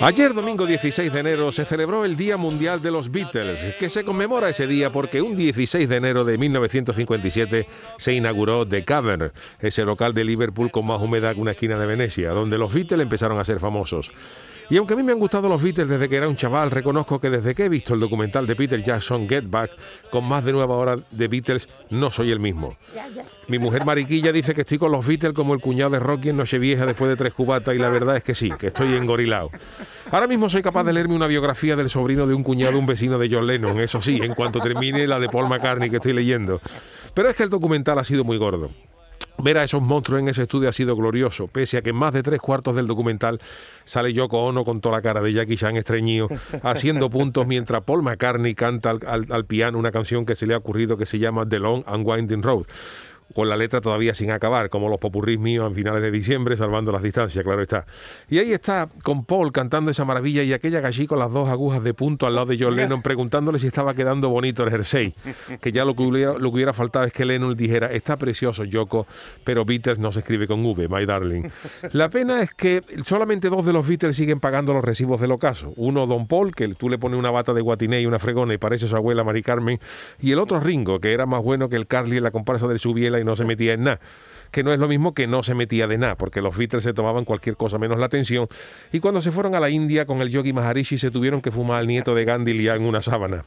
Ayer, domingo 16 de enero, se celebró el Día Mundial de los Beatles, que se conmemora ese día porque un 16 de enero de 1957 se inauguró The Cavern, ese local de Liverpool con más humedad que una esquina de Venecia, donde los Beatles empezaron a ser famosos. Y aunque a mí me han gustado los Beatles desde que era un chaval, reconozco que desde que he visto el documental de Peter Jackson, Get Back, con más de nueva hora de Beatles, no soy el mismo. Mi mujer Mariquilla dice que estoy con los Beatles como el cuñado de Rocky en Nochevieja después de tres cubatas y la verdad es que sí, que estoy engorilado. Ahora mismo soy capaz de leerme una biografía del sobrino de un cuñado, un vecino de John Lennon, eso sí, en cuanto termine la de Paul McCartney que estoy leyendo. Pero es que el documental ha sido muy gordo. Ver a esos monstruos en ese estudio ha sido glorioso, pese a que en más de tres cuartos del documental sale Yoko Ono con toda la cara de Jackie Chan estreñido, haciendo puntos mientras Paul McCartney canta al, piano una canción que se le ha ocurrido que se llama The Long and Winding Road con la letra todavía sin acabar, como los popurrís míos en finales de diciembre, salvando las distancias, claro está. Y ahí está con Paul cantando esa maravilla y aquella allí con las dos agujas de punto al lado de John Lennon preguntándole si estaba quedando bonito el jersey, que ya lo que hubiera, lo que hubiera faltado es que Lennon dijera, está precioso Yoko, pero Beatles no se escribe con V, my darling. La pena es que solamente dos de los Beatles siguen pagando los recibos del ocaso. Uno, Don Paul, que tú le pones una bata de guatiné y una fregona y parece su abuela Mari Carmen, y el otro Ringo, que era más bueno que el Carly en la comparsa del Subiela no se metía en nada que no es lo mismo que no se metía de nada, porque los Beatles se tomaban cualquier cosa menos la atención. Y cuando se fueron a la India con el yogi Maharishi se tuvieron que fumar al nieto de Gandhi en una sábana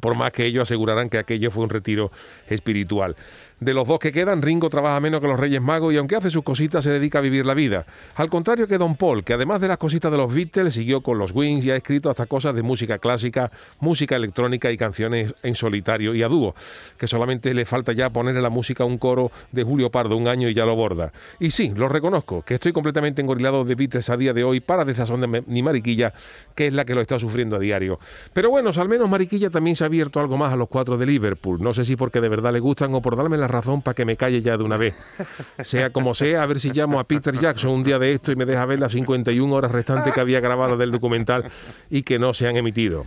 por más que ellos asegurarán que aquello fue un retiro espiritual. De los dos que quedan, Ringo trabaja menos que los Reyes Magos y aunque hace sus cositas se dedica a vivir la vida. Al contrario que Don Paul, que además de las cositas de los Beatles siguió con los Wings y ha escrito hasta cosas de música clásica, música electrónica y canciones en solitario y a dúo, que solamente le falta ya ponerle la música a un coro de Julio Pardo un año y ya lo borda. Y sí, lo reconozco, que estoy completamente engorilado de Beatles a día de hoy para desazón de mi Mariquilla, que es la que lo está sufriendo a diario. Pero bueno, al menos Mariquilla también se ha abierto algo más a los cuatro de Liverpool. No sé si porque de verdad le gustan o por darme la razón para que me calle ya de una vez. Sea como sea, a ver si llamo a Peter Jackson un día de esto y me deja ver las 51 horas restantes que había grabado del documental y que no se han emitido.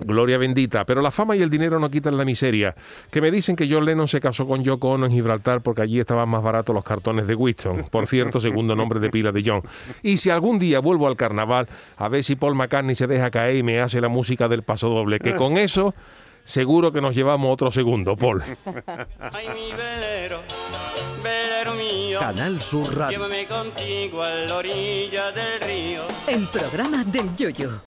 Gloria bendita, pero la fama y el dinero no quitan la miseria. Que me dicen que John Lennon se casó con Yoko Ono en Gibraltar porque allí estaban más baratos los cartones de Winston, por cierto, segundo nombre de pila de John. Y si algún día vuelvo al carnaval, a ver si Paul McCartney se deja caer y me hace la música del paso doble, que con eso seguro que nos llevamos otro segundo, Paul. Ay, mi velero, velero mío. Canal Sur Radio. Llévame contigo a la orilla del río. El programa del Yoyo.